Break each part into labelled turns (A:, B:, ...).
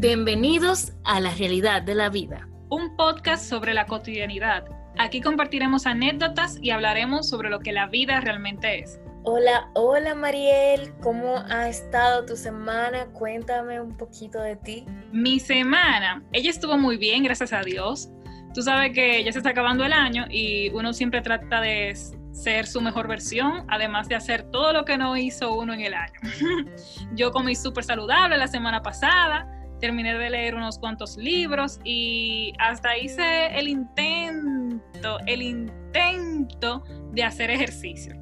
A: Bienvenidos a la realidad de la vida.
B: Un podcast sobre la cotidianidad. Aquí compartiremos anécdotas y hablaremos sobre lo que la vida realmente es.
A: Hola, hola Mariel, ¿cómo ha estado tu semana? Cuéntame un poquito de ti.
B: Mi semana, ella estuvo muy bien, gracias a Dios. Tú sabes que ya se está acabando el año y uno siempre trata de ser su mejor versión, además de hacer todo lo que no hizo uno en el año. Yo comí súper saludable la semana pasada, terminé de leer unos cuantos libros y hasta hice el intento, el intento de hacer ejercicio.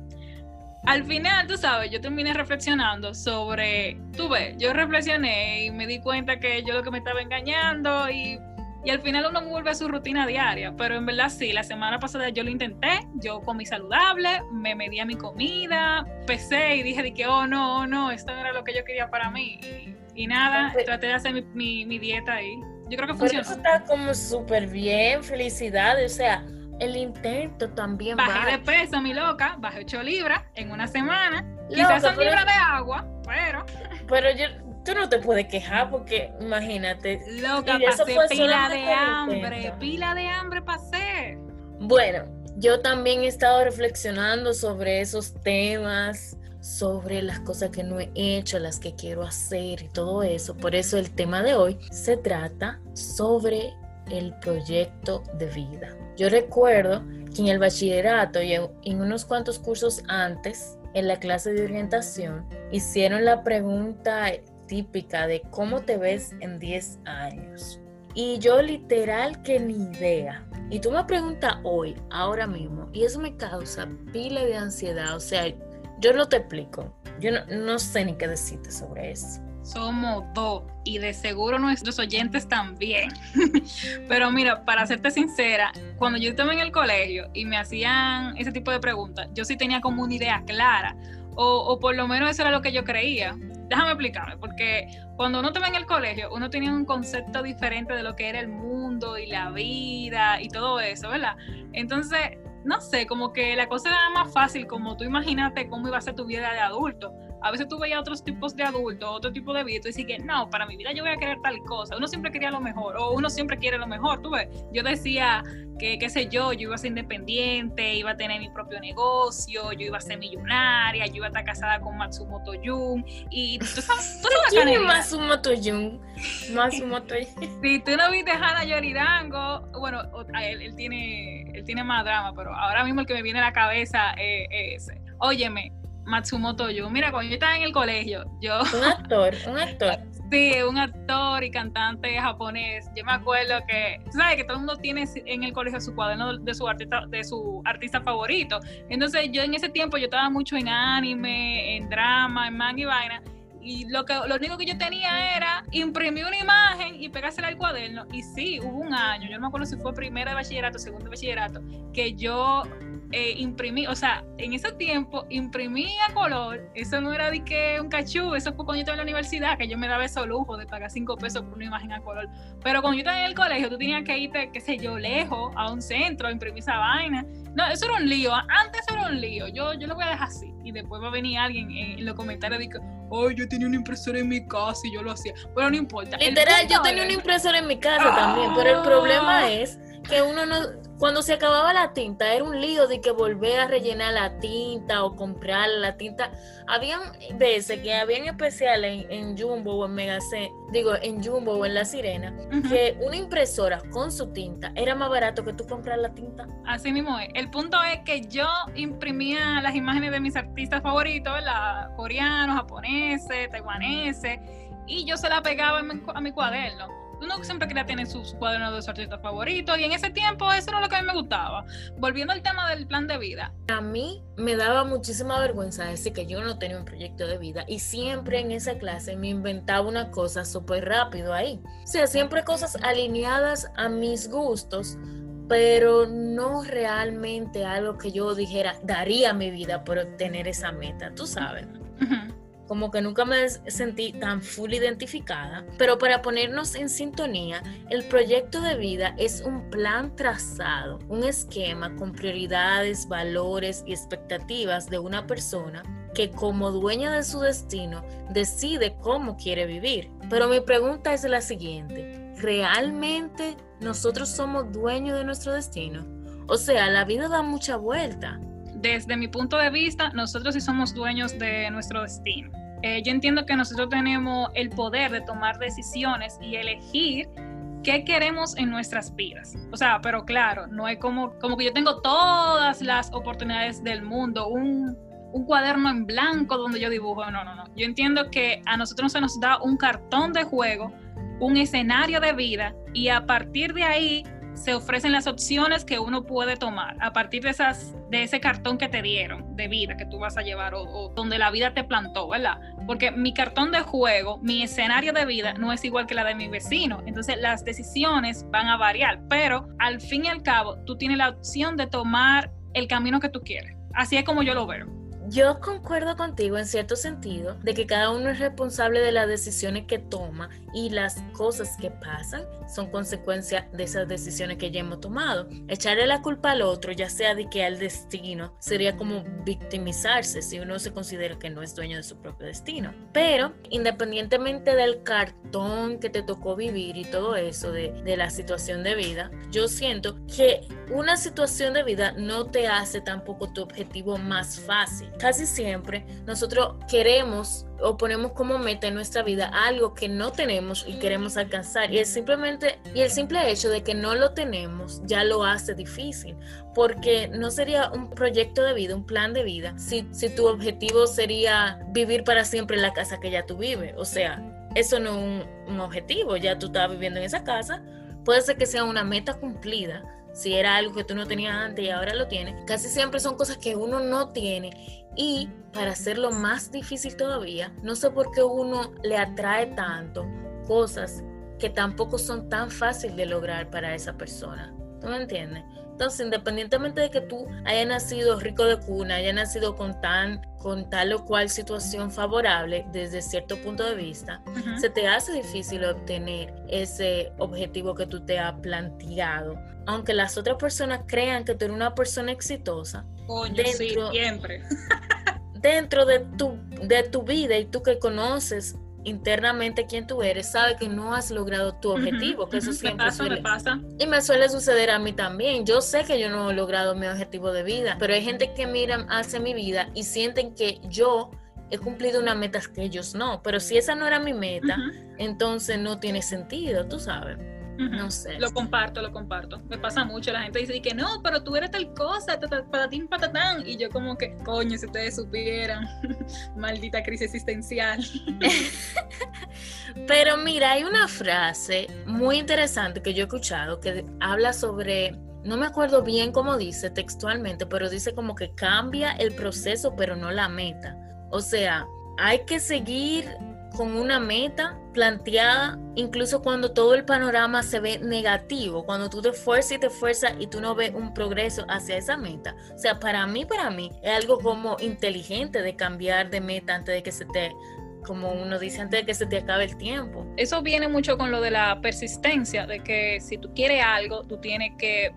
B: Al final, tú sabes, yo terminé reflexionando sobre, tú ves, yo reflexioné y me di cuenta que yo lo que me estaba engañando y y al final uno vuelve a su rutina diaria, pero en verdad sí, la semana pasada yo lo intenté, yo comí saludable, me medí a mi comida, pesé y dije de que, oh no, oh, no, esto no era lo que yo quería para mí. Nada, traté de hacer mi, mi, dieta ahí. Yo creo que funcionó.
A: Pero eso está como súper bien, felicidades, o sea, el intento también.
B: Bajé de peso, mi loca, bajé 8 libras en una semana. Quizás son libras de agua, pero...
A: Pero yo, tú no te puedes quejar porque imagínate.
B: Loca, pasé pila de hambre, pila de hambre pasé.
A: Bueno, yo también he estado reflexionando sobre esos temas, sobre las cosas que no he hecho, las que quiero hacer y todo eso. Por eso el tema de hoy se trata sobre el proyecto de vida. Yo recuerdo que en el bachillerato y en unos cuantos cursos antes, en la clase de orientación, hicieron la pregunta típica de cómo te ves en 10 años. Y yo literal que ni idea. Y tú me preguntas hoy, ahora mismo, y eso me causa pila de ansiedad. O sea, yo no te explico. Yo no, no sé ni qué decirte sobre eso.
B: Somos dos y de seguro nuestros oyentes también. Pero mira, para serte sincera, cuando yo estaba en el colegio y me hacían ese tipo de preguntas, yo sí tenía como una idea clara. O, o, por lo menos eso era lo que yo creía déjame explicarme, porque cuando uno estaba en el colegio, uno tenía un concepto diferente de lo que era el mundo y la vida y todo eso, ¿verdad? Entonces, no sé, como que la cosa era más fácil, como tú imagínate cómo iba a ser tu vida de adulto a veces tú veías otros tipos de adultos, otro tipo de vida, y tú dices que no, para mi vida yo voy a querer tal cosa. Uno siempre quería lo mejor, o uno siempre quiere lo mejor, tú ves. Yo decía que, qué sé yo, yo iba a ser independiente, iba a tener mi propio negocio, yo iba a ser millonaria, yo iba a estar casada con Matsumoto Jun, y tú sabes, tú
A: ¿Quién es Matsumoto Jun? Matsumoto
B: Si tú no viste Hana Yoridango, bueno, él, él, tiene, él tiene más drama, pero ahora mismo el que me viene a la cabeza es ese. Óyeme, Matsumoto Yu. Mira, cuando yo estaba en el colegio, yo...
A: Un actor, un actor.
B: sí, un actor y cantante japonés. Yo me acuerdo que, ¿sabes? Que todo el mundo tiene en el colegio su cuaderno de su artista, de su artista favorito. Entonces yo en ese tiempo yo estaba mucho en anime, en drama, en manga y vaina y lo, que, lo único que yo tenía era imprimir una imagen y pegársela al cuaderno. Y sí, hubo un año, yo no me acuerdo si fue primero de bachillerato, segundo de bachillerato, que yo eh, imprimí, o sea, en ese tiempo imprimí a color, eso no era de que un cachú, eso fue cuando yo estaba en la universidad, que yo me daba ese lujo de pagar cinco pesos por una imagen a color. Pero cuando yo estaba en el colegio, tú tenías que irte, qué sé yo, lejos, a un centro, a imprimir esa vaina. No, eso era un lío, antes era un lío, yo, yo lo voy a dejar así. Y después va a venir alguien en, los comentarios y que, oh, yo tenía una impresora en mi casa y yo lo hacía. Pero no importa.
A: Literal, yo tenía una impresora en mi casa también, pero el problema ah. es que uno no, cuando se acababa la tinta era un lío de que volver a rellenar la tinta o comprar la tinta. Habían veces que habían especiales en, Jumbo o en Megacen, digo, en Jumbo o en La Sirena, que una impresora con su tinta era más barato que tú comprar la tinta.
B: Así mismo es. El punto es que yo imprimía las imágenes de mis artistas favoritos, ¿verdad? coreanos, japoneses, taiwaneses, y yo se la pegaba a mi cuaderno uno siempre quería tener sus cuadernos de sus artistas favoritos y en ese tiempo eso era lo que a mí me gustaba. Volviendo al tema del plan de vida.
A: A mí me daba muchísima vergüenza decir que yo no tenía un proyecto de vida y siempre en esa clase me inventaba una cosa súper rápido ahí. O sea, siempre cosas alineadas a mis gustos, pero no realmente algo que yo dijera, daría mi vida por obtener esa meta, tú sabes como que nunca me sentí tan full identificada, pero para ponernos en sintonía, el proyecto de vida es un plan trazado, un esquema con prioridades, valores y expectativas de una persona que como dueño de su destino decide cómo quiere vivir. Pero mi pregunta es la siguiente, ¿realmente nosotros somos dueños de nuestro destino? O sea, la vida da mucha vuelta.
B: Desde mi punto de vista, nosotros sí somos dueños de nuestro destino. Eh, yo entiendo que nosotros tenemos el poder de tomar decisiones y elegir qué queremos en nuestras vidas. O sea, pero claro, no es como, como que yo tengo todas las oportunidades del mundo, un, un cuaderno en blanco donde yo dibujo. No, no, no. Yo entiendo que a nosotros se nos da un cartón de juego, un escenario de vida y a partir de ahí se ofrecen las opciones que uno puede tomar a partir de esas de ese cartón que te dieron de vida que tú vas a llevar o, donde la vida te plantó, ¿verdad? Porque mi cartón de juego, mi escenario de vida no es igual que la de mi vecino, entonces las decisiones van a variar, pero al fin y al cabo tú tienes la opción de tomar el camino que tú quieres. Así es como yo lo veo.
A: Yo concuerdo contigo en cierto sentido de que cada uno es responsable de las decisiones que toma y las cosas que pasan son consecuencia de esas decisiones que ya hemos tomado. Echarle la culpa al otro, ya sea de que al destino, sería como victimizarse si uno se considera que no es dueño de su propio destino. Pero independientemente del cartón que te tocó vivir y todo eso de, de la situación de vida, yo siento que una situación de vida no te hace tampoco tu objetivo más fácil casi siempre nosotros queremos o ponemos como meta en nuestra vida algo que no tenemos y queremos alcanzar. Y el, simplemente, y el simple hecho de que no lo tenemos ya lo hace difícil, porque no sería un proyecto de vida, un plan de vida, si, si tu objetivo sería vivir para siempre en la casa que ya tú vives. O sea, eso no es un, un objetivo, ya tú estás viviendo en esa casa. Puede ser que sea una meta cumplida, si era algo que tú no tenías antes y ahora lo tienes, casi siempre son cosas que uno no tiene y para hacerlo más difícil todavía, no sé por qué uno le atrae tanto cosas que tampoco son tan fáciles de lograr para esa persona. ¿Tú me entiendes? Entonces, independientemente de que tú hayas nacido rico de cuna, hayas nacido con tan con tal o cual situación favorable desde cierto punto de vista, se te hace difícil obtener ese objetivo que tú te has planteado. Aunque las otras personas crean que tú eres una persona exitosa,
B: dentro, siempre.
A: dentro de tu, de tu vida y tú que conoces internamente quién tú eres, sabe que no has logrado tu objetivo, que eso siempre
B: me pasa.
A: Y me suele suceder a mí también. Yo sé que yo no he logrado mi objetivo de vida, pero hay gente que mira hacia mi vida y sienten que yo he cumplido una meta que ellos no. Pero si esa no era mi meta, entonces no tiene sentido, tú sabes. No sé.
B: Lo comparto, lo comparto. Me pasa mucho. La gente dice que no, pero tú eres tal cosa, patatín, patatán. Y yo, como que, coño, si ustedes supieran. Maldita crisis existencial.
A: pero mira, hay una frase muy interesante que yo he escuchado que habla sobre. No me acuerdo bien cómo dice textualmente, pero dice como que cambia el proceso, pero no la meta. O sea, hay que seguir con una meta planteada, incluso cuando todo el panorama se ve negativo, cuando tú te esfuerzas y te esfuerzas y tú no ves un progreso hacia esa meta. O sea, para mí, para mí, es algo como inteligente de cambiar de meta antes de que se te como uno dice antes de que se te acabe el tiempo.
B: Eso viene mucho con lo de la persistencia, de que si tú quieres algo, tú tienes que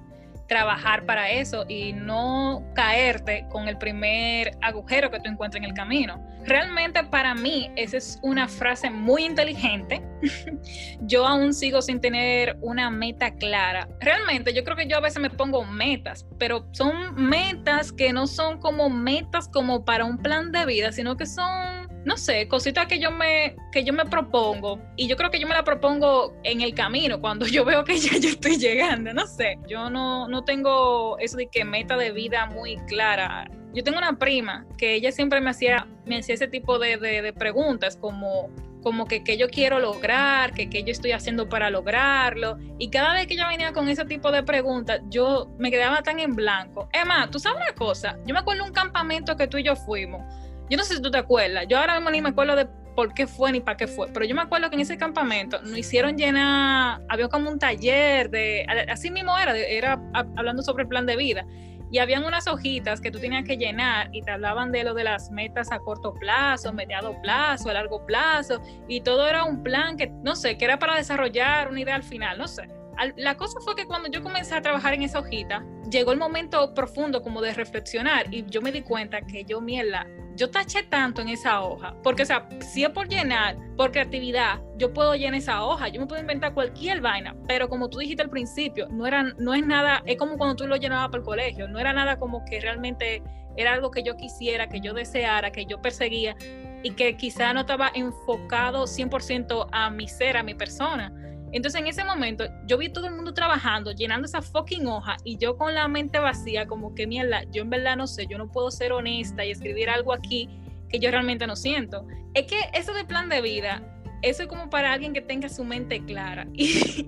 B: trabajar para eso y no caerte con el primer agujero que tú encuentres en el camino. Realmente para mí esa es una frase muy inteligente. yo aún sigo sin tener una meta clara. Realmente yo creo que yo a veces me pongo metas, pero son metas que no son como metas como para un plan de vida, sino que son no sé, cositas que yo me que yo me propongo y yo creo que yo me la propongo en el camino cuando yo veo que ya yo estoy llegando, no sé. Yo no no tengo eso de que meta de vida muy clara. Yo tengo una prima que ella siempre me hacía me hacía ese tipo de, de, preguntas como como que qué yo quiero lograr, que qué yo estoy haciendo para lograrlo. Y cada vez que ella venía con ese tipo de preguntas, yo me quedaba tan en blanco. Emma, tú sabes una cosa, yo me acuerdo un campamento que tú y yo fuimos yo no sé si tú te acuerdas, yo ahora mismo ni me acuerdo de por qué fue ni para qué fue, pero yo me acuerdo que en ese campamento nos hicieron llenar, había como un taller de, así mismo era, era hablando sobre el plan de vida, y habían unas hojitas que tú tenías que llenar y te hablaban de lo de las metas a corto plazo, mediado plazo, a largo plazo, y todo era un plan que, no sé, que era para desarrollar una idea al final, no sé. La cosa fue que cuando yo comencé a trabajar en esa hojita, llegó el momento profundo como de reflexionar y yo me di cuenta que yo, mierda, yo taché tanto en esa hoja, porque, o sea, si es por llenar, por creatividad, yo puedo llenar esa hoja, yo me puedo inventar cualquier vaina, pero como tú dijiste al principio, no, era, no es nada, es como cuando tú lo llenabas para el colegio, no era nada como que realmente era algo que yo quisiera, que yo deseara, que yo perseguía y que quizá no estaba enfocado 100% a mi ser, a mi persona. Entonces en ese momento yo vi todo el mundo trabajando, llenando esa fucking hoja y yo con la mente vacía, como que mierda, yo en verdad no sé, yo no puedo ser honesta y escribir algo aquí que yo realmente no siento. Es que eso de plan de vida eso es como para alguien que tenga su mente clara.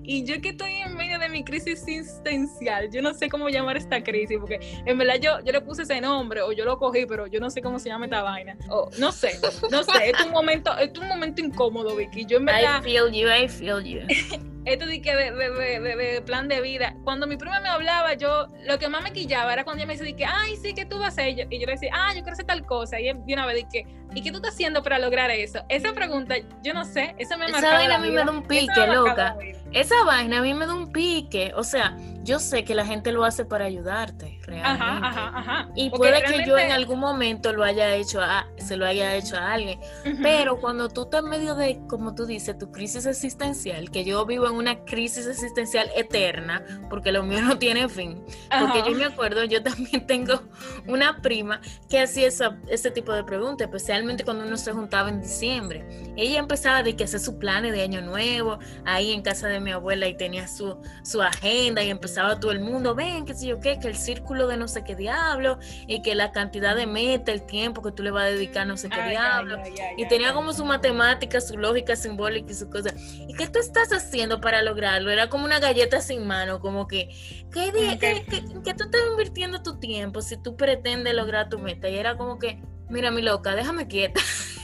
B: Y, yo que estoy en medio de mi crisis existencial, yo no sé cómo llamar esta crisis, porque en verdad yo, yo le puse ese nombre o yo lo cogí, pero yo no sé cómo se llama esta vaina. O no sé, no sé, es un momento, es un momento incómodo, Vicky. Yo en verdad...
A: I feel you, I feel you.
B: esto de, que plan de vida. Cuando mi prima me hablaba, yo lo que más me quillaba era cuando ella me decía que, ay, sí, que tú vas a hacer. Y yo le decía, ah, yo quiero hacer tal cosa. Y una vez dije, ¿y qué tú estás haciendo para lograr eso? Esa pregunta, yo no sé, eso me
A: Esa vaina a mí me da un pique, loca. Esa vaina a mí me da un pique. O sea, yo sé que la gente lo hace para ayudarte, realmente. Ajá, ajá, ajá. Y puede que yo en algún momento lo haya hecho a, se lo haya hecho a alguien. Pero cuando tú estás en medio de, como tú dices, tu crisis existencial, que yo vivo en una crisis existencial eterna, porque lo mío no tiene fin. Porque yo me acuerdo, yo también tengo una prima que hacía esa, ese tipo de preguntas, especialmente cuando uno se juntaba en diciembre. Ella empezaba de que hacer su planes de año nuevo, ahí en casa de mi abuela y tenía su, su agenda y empezaba todo el mundo, ven, que sé yo qué, que el círculo de no sé qué diablo, y que la cantidad de meta, el tiempo que tú le vas a dedicar no sé qué diablo. y tenía como su matemática, su lógica simbólica y su cosa. ¿Y qué tú estás haciendo para lograrlo? Era como una galleta sin mano, como que, ¿qué, día, ¿qué, qué tú estás invirtiendo tu tiempo si tú pretendes lograr tu meta? Y era como que, mira mi loca, déjame quieta.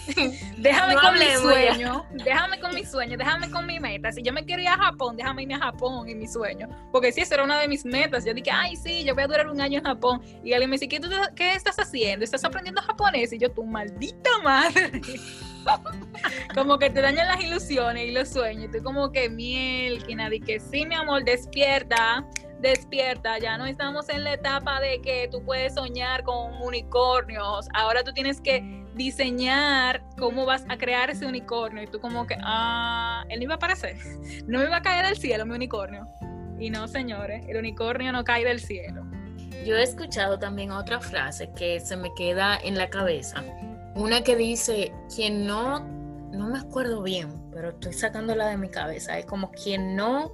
B: déjame con mi sueño, déjame con mi sueño, déjame con mi meta. Si yo me quería ir a Japón, déjame irme a Japón en mi sueño. Porque si esa era una de mis metas. Yo dije, ay, sí, yo voy a durar un año en Japón. Y alguien me dice, ¿qué, ¿qué estás haciendo? ¿Estás aprendiendo japonés? Y yo, tu maldita madre. como que te dañan las ilusiones y los sueños. Y tú como que miel, que nadie que sí, mi amor, despierta despierta, ya no estamos en la etapa de que tú puedes soñar con unicornios, ahora tú tienes que diseñar cómo vas a crear ese unicornio y tú como que, ah, él no iba a aparecer, no me iba a caer del cielo mi unicornio. Y no, señores, el unicornio no cae del cielo.
A: Yo he escuchado también otra frase que se me queda en la cabeza, una que dice, quien no, no me acuerdo bien, pero estoy sacándola de mi cabeza, es como quien no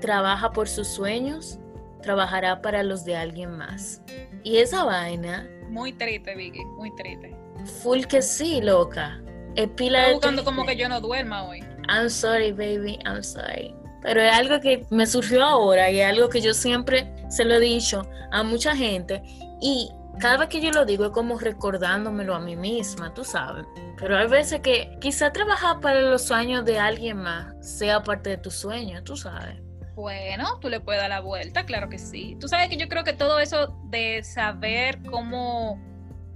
A: trabaja por sus sueños, trabajará para los de alguien más. Y esa vaina...
B: Muy triste, Vicky, muy triste.
A: Full que sí, loca.
B: Es pila buscando como que yo no duerma hoy.
A: I'm sorry, baby, I'm sorry. Pero es algo que me surgió ahora y es algo que yo siempre se lo he dicho a mucha gente. Y cada vez que yo lo digo es como recordándomelo a mí misma, tú sabes. Pero hay veces que quizá trabajar para los sueños de alguien más sea parte de tu sueño, tú sabes.
B: Bueno, tú le puedes dar la vuelta, claro que sí. Tú sabes que yo creo que todo eso de saber cómo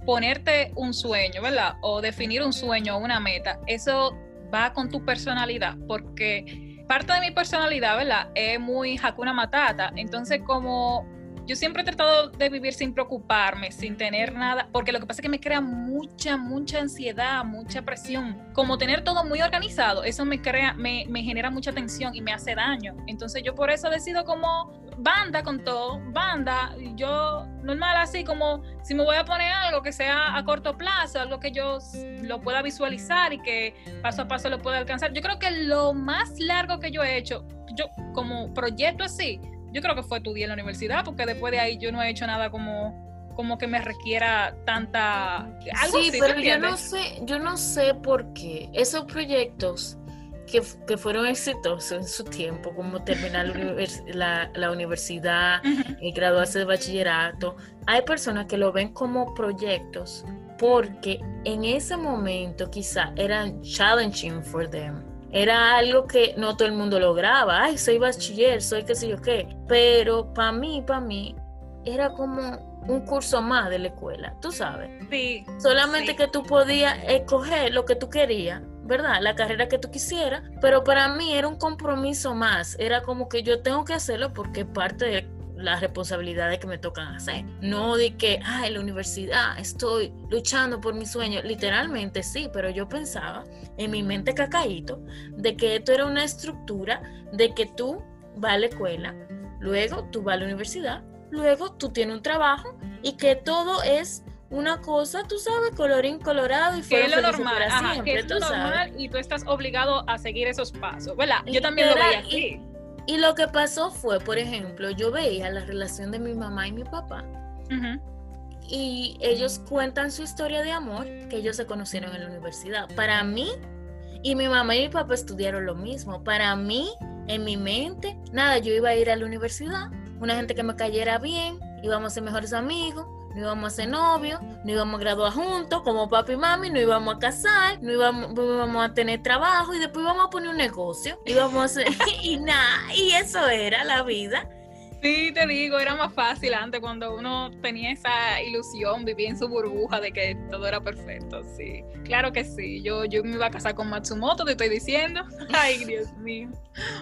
B: ponerte un sueño, ¿verdad? O definir un sueño o una meta, eso va con tu personalidad, porque parte de mi personalidad, ¿verdad? Es muy Hakuna Matata. Entonces, como yo siempre he tratado de vivir sin preocuparme, sin tener nada, porque lo que pasa es que me crea mucha, mucha ansiedad, mucha presión. Como tener todo muy organizado, eso me crea, me, me genera mucha tensión y me hace daño. Entonces yo por eso decido como banda con todo, banda, yo normal así como si me voy a poner algo que sea a corto plazo, algo que yo lo pueda visualizar y que paso a paso lo pueda alcanzar. Yo creo que lo más largo que yo he hecho, yo como proyecto así, yo creo que fue tu día en la universidad, porque después de ahí yo no he hecho nada como como que me requiera tanta
A: algo sí, pero yo no sé, yo no sé por qué esos proyectos que, que fueron exitosos en su tiempo, como terminar la, la, universidad y graduarse de bachillerato, hay personas que lo ven como proyectos porque en ese momento quizá eran challenging for them era algo que no todo el mundo lograba. Ay, soy bachiller, soy qué sé yo qué. Pero para mí, para mí, era como un curso más de la escuela, tú sabes.
B: Sí.
A: Solamente que tú podías escoger lo que tú querías, ¿verdad? La carrera que tú quisieras. Pero para mí era un compromiso más. Era como que yo tengo que hacerlo porque parte de las responsabilidades que me tocan hacer. No de que, ah, en la universidad estoy luchando por mi sueño. Literalmente sí, pero yo pensaba en mi mente cacaíto de que esto era una estructura de que tú vas a la escuela, luego tú vas a la universidad, luego tú tienes un trabajo y que todo es una cosa, tú sabes, colorín colorado y
B: que es lo normal, ajá, que es lo normal y tú estás obligado a seguir esos pasos, ¿verdad? Yo también lo veía así.
A: Y, lo que pasó fue, por ejemplo, yo veía la relación de mi mamá y mi papá. Y ellos cuentan su historia de amor que ellos se conocieron en la universidad. Para mí, y mi mamá y mi papá estudiaron lo mismo. Para mí, en mi mente, nada, yo iba a ir a la universidad, una gente que me cayera bien, íbamos a ser mejores amigos, no íbamos a ser novios, no íbamos a graduar juntos como papi y mami, no íbamos a casar, no íbamos, íbamos a tener trabajo y después íbamos a poner un negocio, íbamos a y nada, y eso era la vida.
B: Sí, te digo, era más fácil antes cuando uno tenía esa ilusión, vivía en su burbuja de que todo era perfecto, sí. Claro que sí, yo, yo me iba a casar con Matsumoto, te estoy diciendo. Ay, Dios mío.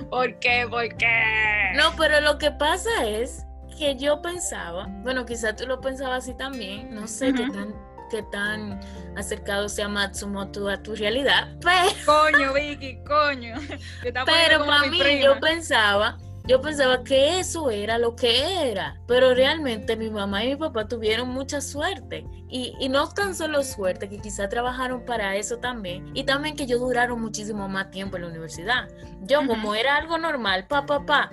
B: ¿Por qué? ¿Por qué?
A: No, pero lo que pasa es que yo pensaba, bueno, quizás tú lo pensabas así también, no sé qué tan qué tan acercado sea Matsumoto a tu realidad, pero...
B: Coño, Vicky, coño.
A: Pero para mí yo pensaba, yo pensaba que eso era lo que era, pero realmente mi mamá y mi papá tuvieron mucha suerte y, y no tan solo suerte, que quizá trabajaron para eso también y también que ellos duraron muchísimo más tiempo en la universidad. Yo como era algo normal, papá, papá,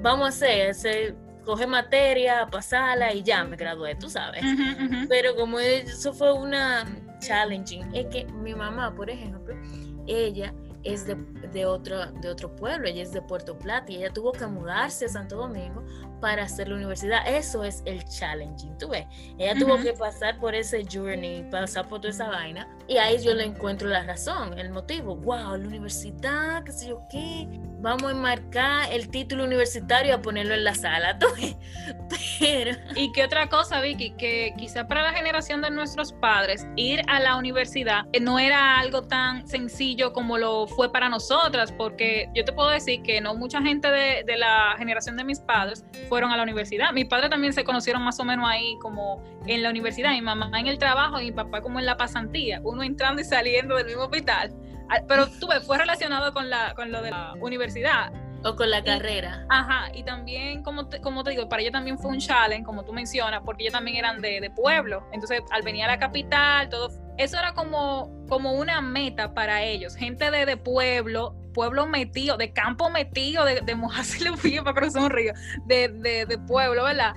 A: vamos a hacer ese coge materia, pasarla y ya me gradué, tú sabes. Pero como eso fue una challenging, es que mi mamá, por ejemplo, ella es de, de, otro, de otro pueblo, ella es de Puerto Plata y ella tuvo que mudarse a Santo Domingo para hacer la universidad. Eso es el challenging, tú ves. Ella tuvo que pasar por ese journey, pasar por toda esa vaina y ahí yo le encuentro la razón, el motivo. Wow, la universidad, qué sé yo qué vamos a enmarcar el título universitario a ponerlo en la sala.
B: Pero... Y qué otra cosa, Vicky, que quizá para la generación de nuestros padres, ir a la universidad eh, no era algo tan sencillo como lo fue para nosotras, porque yo te puedo decir que no mucha gente de, de la generación de mis padres fueron a la universidad. Mis padres también se conocieron más o menos ahí como en la universidad, mi mamá en el trabajo y mi papá como en la pasantía, uno entrando y saliendo del mismo hospital. Ah, pero tuve, fue relacionado con, la, con lo de la universidad.
A: O con la carrera.
B: Ajá, y también, como te, como te digo, para ella también fue un challenge, como tú mencionas, porque ellos también eran de, de, pueblo. Entonces, al venir a la capital, todo, eso era como, como una meta para ellos. Gente de, de pueblo, pueblo metido, de campo metido, de, de mojarse los pies para cruzar un río, de, de, de pueblo, ¿verdad?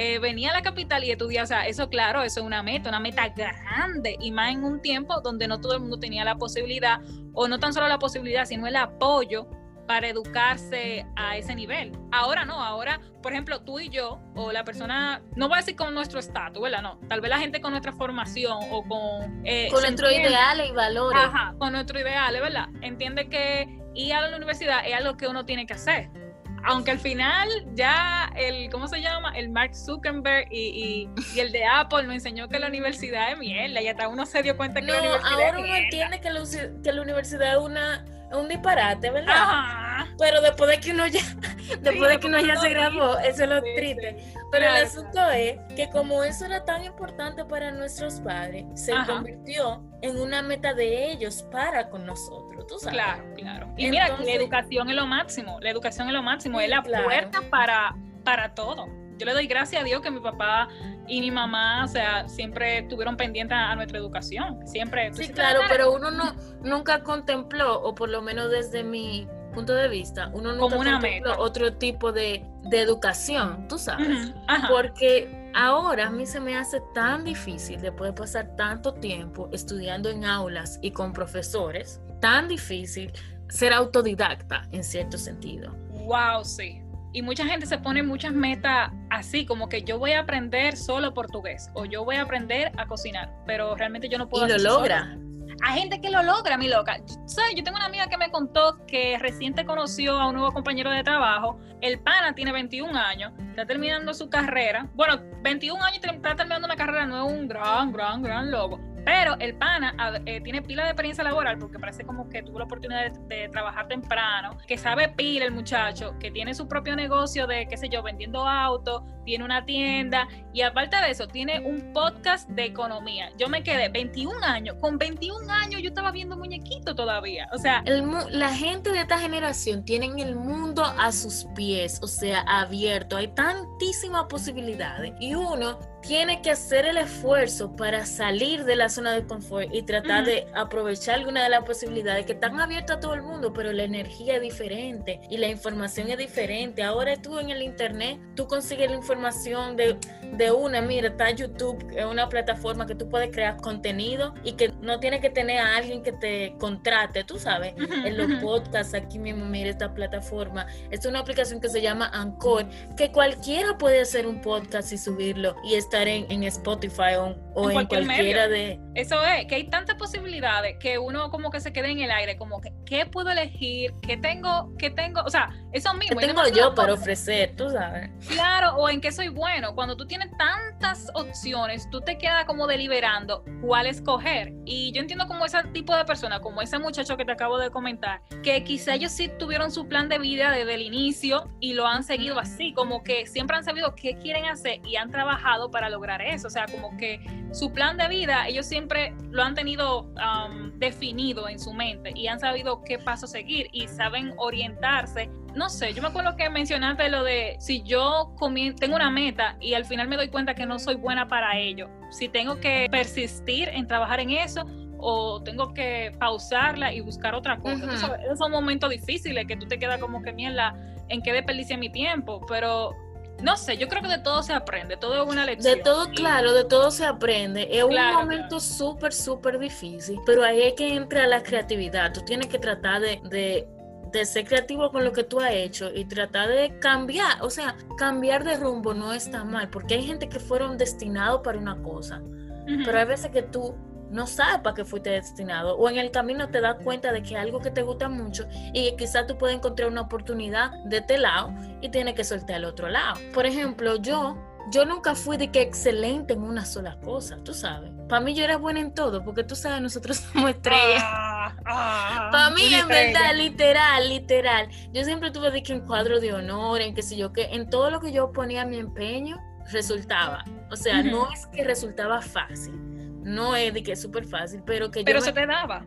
B: Eh, venía a la capital y estudiar, o sea, eso claro, eso es una meta, una meta grande y más en un tiempo donde no todo el mundo tenía la posibilidad, o no tan solo la posibilidad, sino el apoyo para educarse a ese nivel. Ahora no, ahora, por ejemplo, tú y yo, o la persona, no voy a decir con nuestro estatus, ¿verdad? No, tal vez la gente con nuestra formación o con...
A: Eh, con nuestros ideales y valores.
B: Ajá, con nuestros ideales, ¿verdad? Entiende que ir a la universidad es algo que uno tiene que hacer aunque al final ya el, ¿cómo se llama? El Mark Zuckerberg y, y, el de Apple me enseñó que la universidad es mierda y hasta uno se dio cuenta que la universidad
A: ahora uno entiende que la, que la universidad es una un disparate, ¿verdad? Pero después de que uno ya, después de que uno ya se grabó, eso es lo triste. Pero el asunto es que como eso era tan importante para nuestros padres, se convirtió en una meta de ellos para con nosotros, tú sabes.
B: Claro, claro. Y mira, la educación es lo máximo, la educación es lo máximo, es la puerta para, para todo. Yo le doy gracias a Dios que mi papá y mi mamá, o sea, siempre estuvieron pendientes a, nuestra educación, siempre.
A: Sí, claro, pero uno no nunca contempló, o por lo menos desde mi punto de vista, uno nunca contempló otro tipo de, educación, tú sabes, porque ahora a mí se me hace tan difícil después de pasar tanto tiempo estudiando en aulas y con profesores, tan difícil ser autodidacta en cierto sentido.
B: Wow, sí y mucha gente se pone muchas metas así, como que yo voy a aprender solo portugués o yo voy a aprender a cocinar, pero realmente yo no puedo.
A: Y lo logra.
B: Hay gente que lo logra, mi loca. ¿Sabes? Yo tengo una amiga que me contó que reciente conoció a un nuevo compañero de trabajo. El pana tiene 21 años, está terminando su carrera. Bueno, 21 años y está terminando una carrera, no es un gran, gran, gran logo, Pero el pana eh, tiene pila de experiencia laboral porque parece como que tuvo la oportunidad de, trabajar temprano, que sabe pila el muchacho, que tiene su propio negocio de, qué sé yo, vendiendo autos, tiene una tienda y aparte de eso, tiene un podcast de economía. Yo me quedé 21 años, con 21 años yo estaba viendo muñequito todavía. O sea,
A: la gente de esta generación tienen el mundo a sus pies, o sea, abierto. Hay tantísimas posibilidades y uno tiene que hacer el esfuerzo para salir de la zona de confort y tratar de aprovechar alguna de las posibilidades que están abiertas a todo el mundo, pero la energía es diferente y la información es diferente. Ahora tú en el internet, tú consigues la información de, de una, mira, está YouTube, es una plataforma que tú puedes crear contenido y que no tienes que tener a alguien que te contrate, tú sabes, en los podcasts aquí mismo, mira esta plataforma. Es una aplicación que se llama Anchor, que cualquiera puede hacer un podcast y subirlo y es estar en, Spotify o, en, cualquiera de...
B: Eso es, que hay tantas posibilidades que uno como que se quede en el aire, como que, ¿qué puedo elegir? ¿Qué tengo? ¿Qué tengo? O sea, eso mismo.
A: ¿Qué tengo yo para ofrecer? Tú sabes.
B: Claro, o en qué soy bueno. Cuando tú tienes tantas opciones, tú te quedas como deliberando cuál escoger. Y yo entiendo como ese tipo de persona, como ese muchacho que te acabo de comentar, que quizá ellos sí tuvieron su plan de vida desde el inicio y lo han seguido así, como que siempre han sabido qué quieren hacer y han trabajado para para lograr eso. O sea, como que su plan de vida, ellos siempre lo han tenido um, definido en su mente y han sabido qué paso seguir y saben orientarse. No sé, yo me acuerdo que mencionaste lo de si yo tengo una meta y al final me doy cuenta que no soy buena para ello, si tengo que persistir en trabajar en eso o tengo que pausarla y buscar otra cosa. esos son momentos difíciles que tú te quedas como que mierda, en qué desperdicié mi tiempo, pero no sé, yo creo que de todo se aprende, todo es una lección.
A: De todo, claro, de todo se aprende. Es un momento súper, súper difícil, pero ahí es que entra la creatividad. Tú tienes que tratar de, de, ser creativo con lo que tú has hecho y tratar de cambiar. O sea, cambiar de rumbo no está mal, porque hay gente que fueron destinados para una cosa, pero hay veces que tú no sabes para qué fuiste destinado o en el camino te das cuenta de que algo que te gusta mucho y quizás tú puedes encontrar una oportunidad de este lado y tienes que soltar al otro lado. Por ejemplo, yo yo nunca fui de que excelente en una sola cosa, tú sabes. Para mí yo era buena en todo, porque tú sabes, nosotros somos estrellas. Ah, ah, Para mí, en verdad, literal, literal. Yo siempre tuve de que en cuadro de honor, en qué sé yo, que en todo lo que yo ponía mi empeño, resultaba. O sea, no es que resultaba fácil no es de que es súper fácil, pero que
B: Pero se te daba.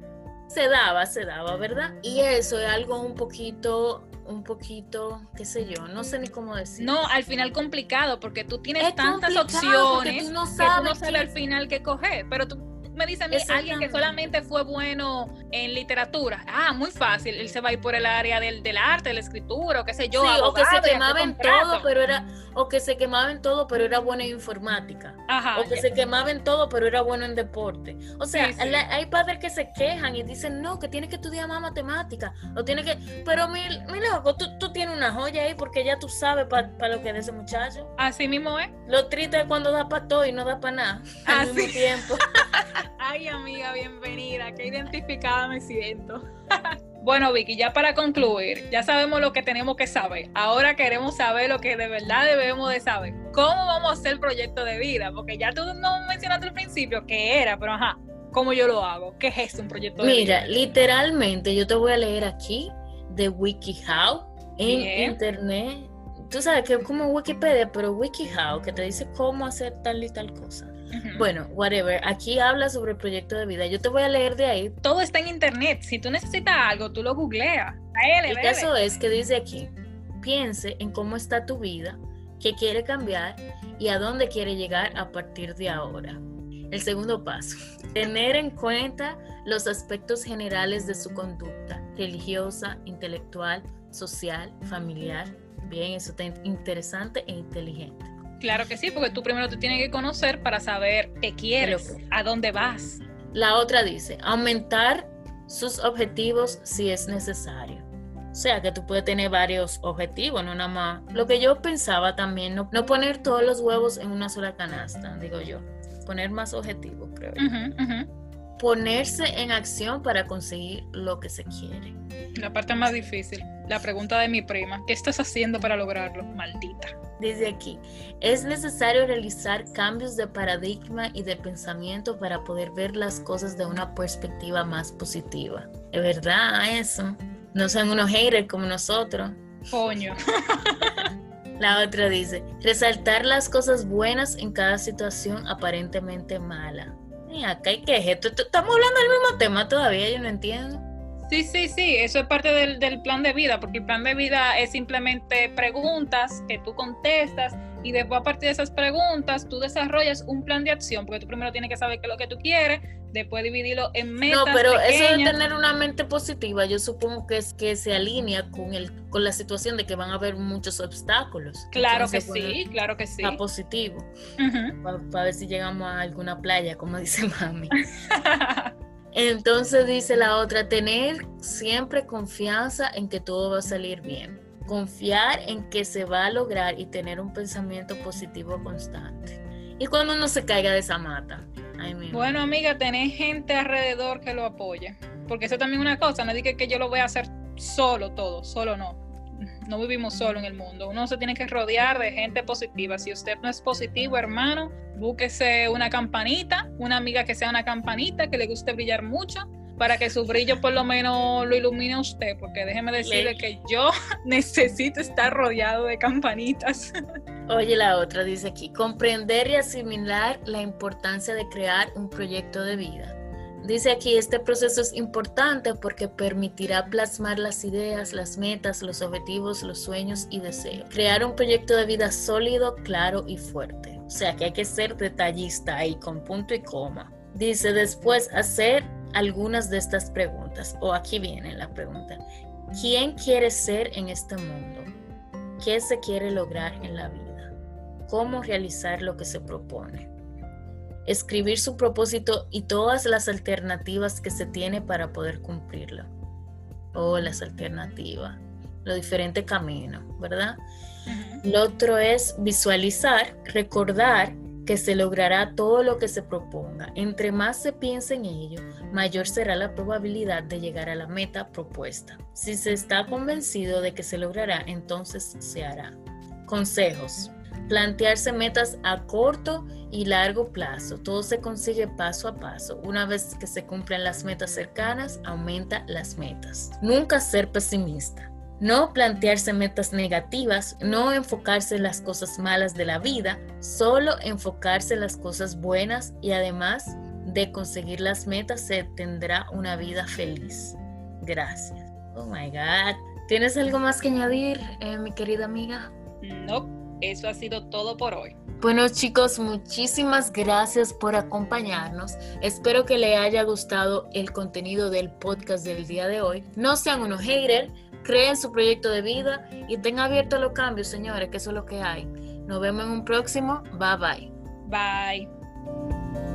A: Se daba, se daba, ¿verdad? Y eso es algo un poquito, un poquito, qué sé yo, no sé ni cómo decir.
B: No, al final complicado, porque tú tienes tantas opciones tú no sabes que tú no sabes al final qué coger, pero tú me dice a mí alguien que solamente fue bueno en literatura, ah, muy fácil, él se va a ir por el área del, del arte, de la escritura, o qué sé yo.
A: o que se quemaba en todo, pero era, o que se quemaba en todo, pero era bueno en informática. o que se quemaba en todo, pero era bueno en deporte. O sea, hay padres que se quejan y dicen, no, que tienes que estudiar más matemática, o tienes que, pero mi, mi loco, tú, tú, tienes una joya ahí porque ya tú sabes para lo que es de ese muchacho.
B: Así mismo es.
A: Lo triste es cuando da para todo y no da para nada al mismo tiempo.
B: Ay, amiga, bienvenida. Qué identificada me siento. bueno, Vicky, ya para concluir, ya sabemos lo que tenemos que saber. Ahora queremos saber lo que de verdad debemos de saber. ¿Cómo vamos a hacer el proyecto de vida? Porque ya tú no mencionaste al principio qué era, pero ajá, ¿cómo yo lo hago? ¿Qué es un proyecto
A: de vida? Mira, literalmente yo te voy a leer aquí de WikiHow en internet. Tú sabes que es como Wikipedia, pero WikiHow, que te dice cómo hacer tal y tal cosa. Bueno, whatever. Aquí habla sobre el proyecto de vida. Yo te voy a leer de ahí.
B: Todo está en internet. Si tú necesitas algo, tú lo googleas.
A: El caso es que dice aquí, piense en cómo está tu vida, qué quiere cambiar y a dónde quiere llegar a partir de ahora. El segundo paso, tener en cuenta los aspectos generales de su conducta, religiosa, intelectual, social, familiar. Bien, eso está interesante e inteligente.
B: Claro que sí, porque tú primero te tienes que conocer para saber qué quieres, a dónde vas.
A: La otra dice, aumentar sus objetivos si es necesario. O sea, que tú puedes tener varios objetivos, no nada más. Lo que yo pensaba también, no, poner todos los huevos en una sola canasta, digo yo. Poner más objetivos, creo yo ponerse en acción para conseguir lo que se quiere.
B: La parte más difícil, la pregunta de mi prima, ¿qué estás haciendo para lograrlo? Maldita.
A: Dice aquí, es necesario realizar cambios de paradigma y de pensamiento para poder ver las cosas de una perspectiva más positiva. Es verdad eso. No sean unos haters como nosotros.
B: Coño.
A: La otra dice, resaltar las cosas buenas en cada situación aparentemente mala. Acá hay que esto. Estamos hablando del mismo tema todavía, yo no entiendo.
B: Sí, sí, sí, eso es parte del, del, plan de vida, porque el plan de vida es simplemente preguntas que tú contestas y después a partir de esas preguntas tú desarrollas un plan de acción, porque tú primero tienes que saber qué es lo que tú quieres, después dividirlo en metas.
A: No, pero eso de tener una mente positiva, yo supongo que es que se alinea con el con la situación de que van a haber muchos obstáculos.
B: Claro que sí, claro que sí.
A: A positivo. Para ver si llegamos a alguna playa, como dice mami. Entonces dice la otra, tener siempre confianza en que todo va a salir bien. Confiar en que se va a lograr y tener un pensamiento positivo constante. Y cuando uno se caiga de esa mata.
B: bueno, amiga, tener gente alrededor que lo apoye. Porque eso también es una cosa, no diga que yo lo voy a hacer solo todo, solo no no vivimos solo en el mundo. Uno se tiene que rodear de gente positiva. Si usted no es positivo, hermano, búsquese una campanita, una amiga que sea una campanita, que le guste brillar mucho, para que su brillo por lo menos lo ilumine a usted, porque déjeme decirle que yo necesito estar rodeado de campanitas.
A: Oye, la otra dice aquí, comprender y asimilar la importancia de crear un proyecto de vida Dice aquí, este proceso es importante porque permitirá plasmar las ideas, las metas, los objetivos, los sueños y deseos. Crear un proyecto de vida sólido, claro y fuerte. O sea que hay que ser detallista ahí con punto y coma. Dice después hacer algunas de estas preguntas. O aquí viene la pregunta. ¿Quién quiere ser en este mundo? ¿Qué se quiere lograr en la vida? ¿Cómo realizar lo que se propone? Escribir su propósito y todas las alternativas que se tiene para poder cumplirlo. O las alternativas, los diferentes caminos, ¿verdad? Lo otro es visualizar, recordar que se logrará todo lo que se proponga. Entre más se piense en ello, mayor será la probabilidad de llegar a la meta propuesta. Si se está convencido de que se logrará, entonces se hará. Consejos. Plantearse metas a corto y largo plazo. Todo se consigue paso a paso. Una vez que se cumplen las metas cercanas, aumenta las metas. Nunca ser pesimista. No plantearse metas negativas, no enfocarse en las cosas malas de la vida, solo enfocarse en las cosas buenas y además de conseguir las metas se tendrá una vida feliz. Gracias. Oh my God. ¿Tienes algo más que añadir, eh, mi querida amiga?
B: No eso ha sido todo por hoy.
A: Bueno chicos, muchísimas gracias por acompañarnos. Espero que les haya gustado el contenido del podcast del día de hoy. No sean unos haters, creen su proyecto de vida y tengan abiertos los cambios, señores, que eso es lo que hay. Nos vemos en un próximo. Bye bye.
B: Bye.